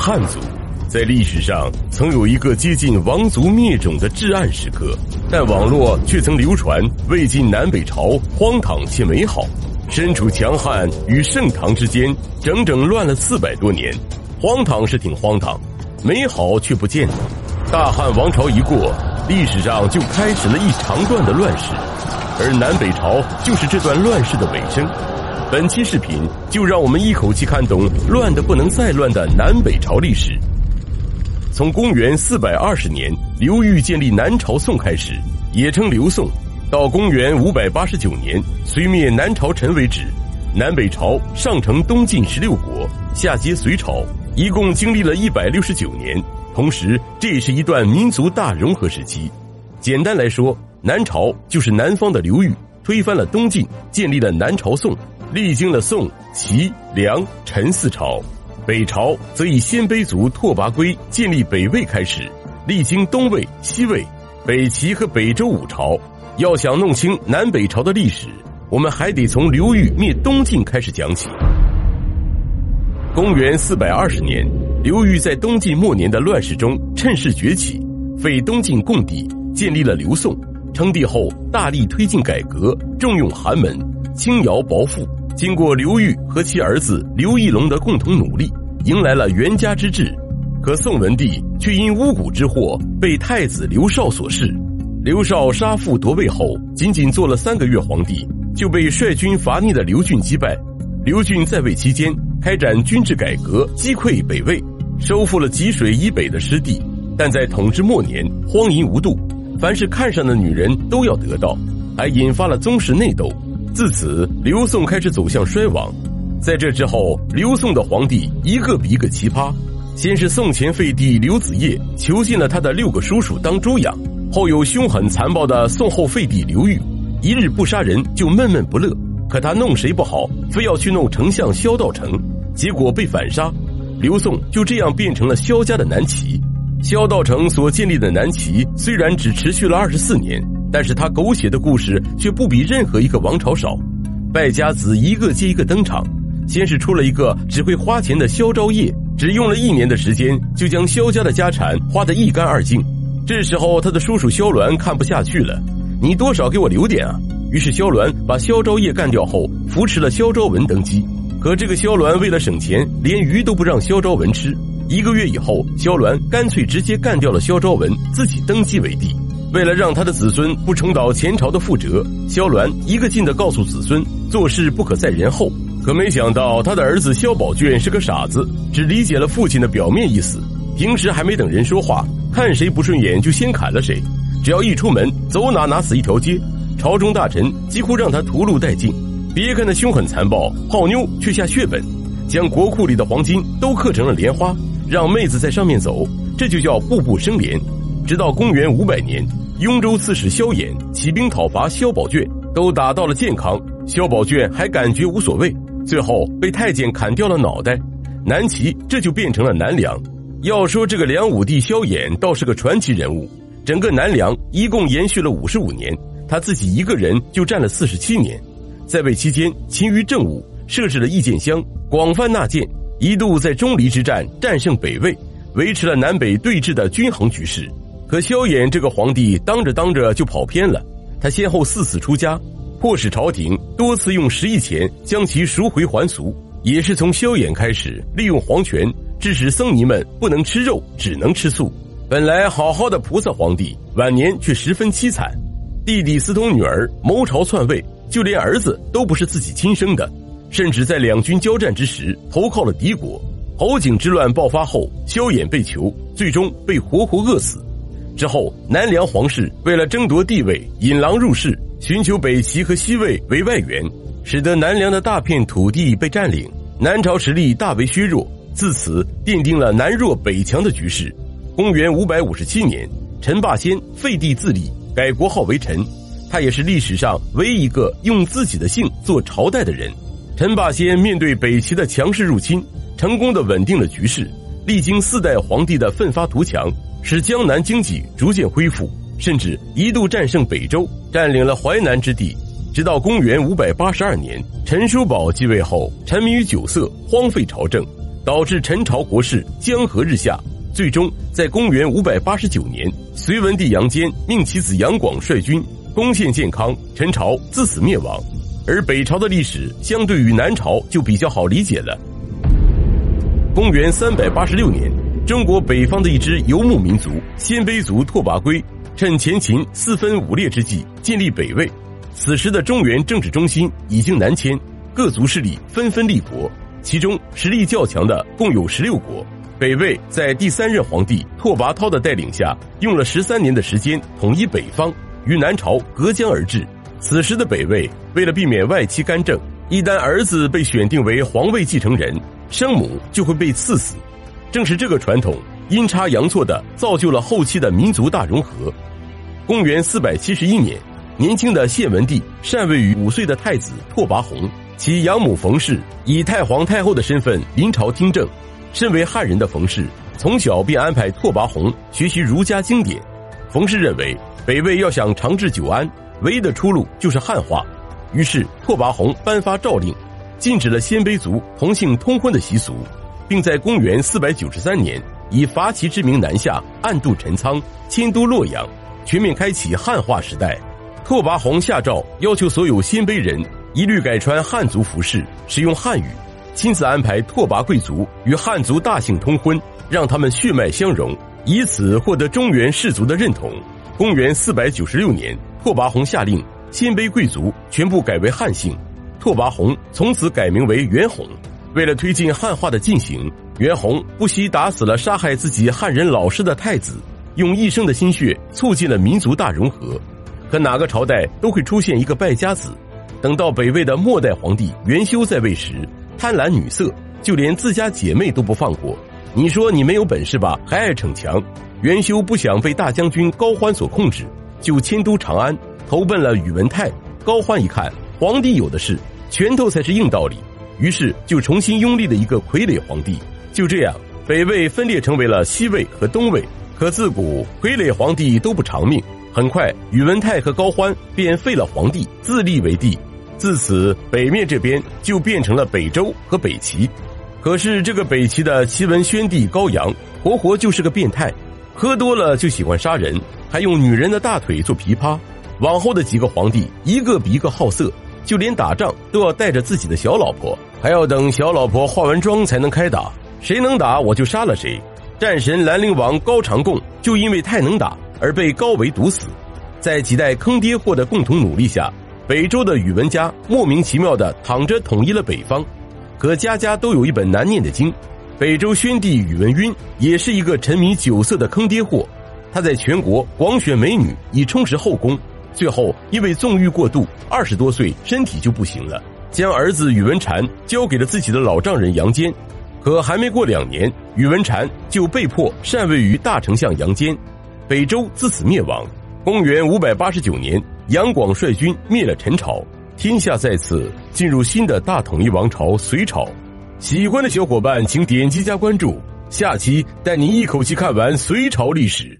汉族在历史上曾有一个接近王族灭种的至暗时刻，但网络却曾流传魏晋南北朝荒唐且美好。身处强汉与盛唐之间，整整乱了四百多年。荒唐是挺荒唐，美好却不见得。大汉王朝一过，历史上就开始了一长段的乱世，而南北朝就是这段乱世的尾声。本期视频就让我们一口气看懂乱的不能再乱的南北朝历史。从公元四百二十年刘裕建立南朝宋开始，也称刘宋，到公元五百八十九年隋灭南朝陈为止，南北朝上承东晋十六国，下接隋朝，一共经历了一百六十九年。同时，这也是一段民族大融合时期。简单来说，南朝就是南方的刘裕推翻了东晋，建立了南朝宋。历经了宋、齐、梁、陈四朝，北朝则以鲜卑族拓跋圭建立北魏开始，历经东魏、西魏、北齐和北周五朝。要想弄清南北朝的历史，我们还得从刘裕灭东晋开始讲起。公元四百二十年，刘裕在东晋末年的乱世中趁势崛起，废东晋共帝，建立了刘宋。称帝后，大力推进改革，重用寒门，轻徭薄赋。经过刘裕和其儿子刘义隆的共同努力，迎来了元家之治。可宋文帝却因巫蛊之祸被太子刘绍所弑。刘绍杀父夺位后，仅仅做了三个月皇帝，就被率军伐逆的刘俊击败。刘俊在位期间开展军制改革，击溃北魏，收复了济水以北的失地。但在统治末年，荒淫无度，凡是看上的女人都要得到，还引发了宗室内斗。自此，刘宋开始走向衰亡。在这之后，刘宋的皇帝一个比一个奇葩。先是宋前废帝刘子业囚禁了他的六个叔叔当猪养，后有凶狠残暴的宋后废帝刘裕，一日不杀人就闷闷不乐。可他弄谁不好，非要去弄丞相萧道成，结果被反杀。刘宋就这样变成了萧家的南齐。萧道成所建立的南齐虽然只持续了二十四年。但是他狗血的故事却不比任何一个王朝少，败家子一个接一个登场。先是出了一个只会花钱的萧昭业，只用了一年的时间就将萧家的家产花得一干二净。这时候他的叔叔萧鸾看不下去了，你多少给我留点啊！于是萧鸾把萧昭业干掉后，扶持了萧昭文登基。可这个萧鸾为了省钱，连鱼都不让萧昭文吃。一个月以后，萧鸾干脆直接干掉了萧昭文，自己登基为帝。为了让他的子孙不重蹈前朝的覆辙，萧鸾一个劲的告诉子孙做事不可在人后。可没想到他的儿子萧宝卷是个傻子，只理解了父亲的表面意思。平时还没等人说话，看谁不顺眼就先砍了谁。只要一出门，走哪哪死一条街。朝中大臣几乎让他屠戮殆尽。别看他凶狠残暴，泡妞却下血本，将国库里的黄金都刻成了莲花，让妹子在上面走，这就叫步步生莲。直到公元五百年，雍州刺史萧衍起兵讨伐萧宝卷，都打到了建康，萧宝卷还感觉无所谓，最后被太监砍掉了脑袋。南齐这就变成了南梁。要说这个梁武帝萧衍倒是个传奇人物，整个南梁一共延续了五十五年，他自己一个人就占了四十七年。在位期间勤于政务，设置了义剑乡，广泛纳谏，一度在钟离之战战胜北魏，维持了南北对峙的均衡局势。可萧衍这个皇帝当着当着就跑偏了，他先后四次出家，迫使朝廷多次用十亿钱将其赎回还俗。也是从萧衍开始，利用皇权致使僧尼们不能吃肉，只能吃素。本来好好的菩萨皇帝，晚年却十分凄惨。弟弟私通女儿，谋朝篡位，就连儿子都不是自己亲生的，甚至在两军交战之时投靠了敌国。侯景之乱爆发后，萧衍被囚，最终被活活饿死。之后，南梁皇室为了争夺地位，引狼入室，寻求北齐和西魏为外援，使得南梁的大片土地被占领，南朝实力大为削弱，自此奠定了南弱北强的局势。公元五百五十七年，陈霸先废帝自立，改国号为陈，他也是历史上唯一一个用自己的姓做朝代的人。陈霸先面对北齐的强势入侵，成功的稳定了局势，历经四代皇帝的奋发图强。使江南经济逐渐恢复，甚至一度战胜北周，占领了淮南之地。直到公元五百八十二年，陈叔宝继位后，沉迷于酒色，荒废朝政，导致陈朝国势江河日下。最终在公元五百八十九年，隋文帝杨坚命其子杨广率军攻陷建康，陈朝自此灭亡。而北朝的历史相对于南朝就比较好理解了。公元三百八十六年，中国北方的一支游牧民族鲜卑族拓跋圭，趁前秦四分五裂之际建立北魏。此时的中原政治中心已经南迁，各族势力纷纷立国，其中实力较强的共有十六国。北魏在第三任皇帝拓跋焘的带领下，用了十三年的时间统一北方，与南朝隔江而治。此时的北魏为了避免外戚干政，一旦儿子被选定为皇位继承人，生母就会被赐死。正是这个传统阴差阳错的造就了后期的民族大融合。公元四百七十一年，年轻的献文帝禅位于五岁的太子拓跋宏，其养母冯氏以太皇太后的身份临朝听政。身为汉人的冯氏，从小便安排拓跋宏学习儒家经典。冯氏认为，北魏要想长治久安，唯一的出路就是汉化。于是，拓跋宏颁发诏令，禁止了鲜卑族同姓通婚的习俗，并在公元四百九十三年以伐齐之名南下，暗度陈仓，迁都洛阳，全面开启汉化时代。拓跋宏下诏要求所有鲜卑人一律改穿汉族服饰，使用汉语。亲自安排拓跋贵族与汉族大姓通婚，让他们血脉相融，以此获得中原氏族的认同。公元四百九十六年，拓跋宏下令鲜卑贵族全部改为汉姓，拓跋宏从此改名为元宏。为了推进汉化的进行，袁弘不惜打死了杀害自己汉人老师的太子，用一生的心血促进了民族大融合。可哪个朝代都会出现一个败家子，等到北魏的末代皇帝元修在位时。贪婪女色，就连自家姐妹都不放过。你说你没有本事吧，还爱逞强。元修不想被大将军高欢所控制，就迁都长安，投奔了宇文泰。高欢一看，皇帝有的是，拳头才是硬道理，于是就重新拥立了一个傀儡皇帝。就这样，北魏分裂成为了西魏和东魏。可自古傀儡皇帝都不长命，很快宇文泰和高欢便废了皇帝，自立为帝。自此，北面这边就变成了北周和北齐。可是，这个北齐的齐文宣帝高阳，活活就是个变态，喝多了就喜欢杀人，还用女人的大腿做琵琶。往后的几个皇帝，一个比一个好色，就连打仗都要带着自己的小老婆，还要等小老婆化完妆才能开打。谁能打，我就杀了谁。战神兰陵王高长贡就因为太能打而被高维毒死。在几代坑爹货的共同努力下。北周的宇文家莫名其妙的躺着统一了北方，可家家都有一本难念的经。北周宣帝宇文赟也是一个沉迷酒色的坑爹货，他在全国广选美女以充实后宫，最后因为纵欲过度，二十多岁身体就不行了，将儿子宇文禅交给了自己的老丈人杨坚。可还没过两年，宇文禅就被迫禅位于大丞相杨坚，北周自此灭亡。公元五百八十九年。杨广率军灭了陈朝，天下再次进入新的大统一王朝隋朝。喜欢的小伙伴请点击加关注，下期带你一口气看完隋朝历史。